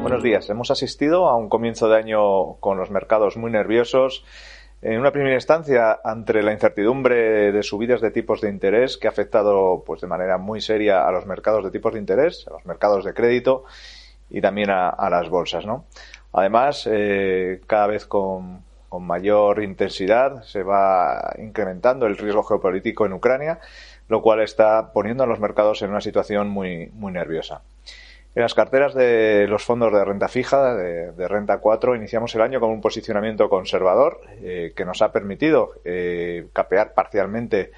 Buenos días. Hemos asistido a un comienzo de año con los mercados muy nerviosos. En una primera instancia, ante la incertidumbre de subidas de tipos de interés que ha afectado pues, de manera muy seria a los mercados de tipos de interés, a los mercados de crédito y también a, las bolsas. Además, eh, cada vez con, con mayor intensidad se va incrementando el riesgo geopolítico en Ucrania lo cual está poniendo a los mercados en una situación muy, muy nerviosa. En las carteras de los fondos de renta fija, de, renta 4, iniciamos el año con un posicionamiento conservador eh, que nos ha permitido eh, capear parcialmente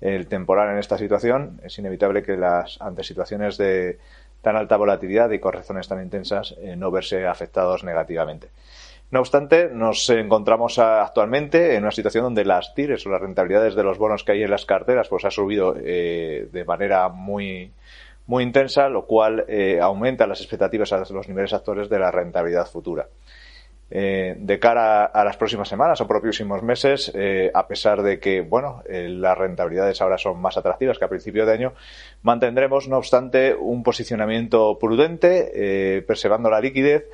el temporal en esta situación. Es inevitable que las ante situaciones de tan alta volatilidad y correcciones tan intensas eh, no verse afectados negativamente. No obstante, nos encontramos actualmente en una situación donde las tires o las rentabilidades de los bonos que hay en las carteras pues ha subido eh, de manera muy muy intensa, lo cual eh, aumenta las expectativas a los niveles actuales de la rentabilidad futura. Eh, de cara a las próximas semanas o próximos meses, a pesar de que bueno, las rentabilidades ahora son más atractivas que a principio de año, mantendremos, no obstante, un posicionamiento prudente, preservando la liquidez,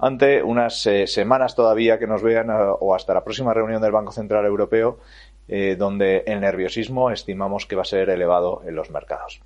ante unas eh, semanas todavía que nos vean eh, o hasta la próxima reunión del Banco Central Europeo, eh, donde el nerviosismo estimamos que va a ser elevado en los mercados.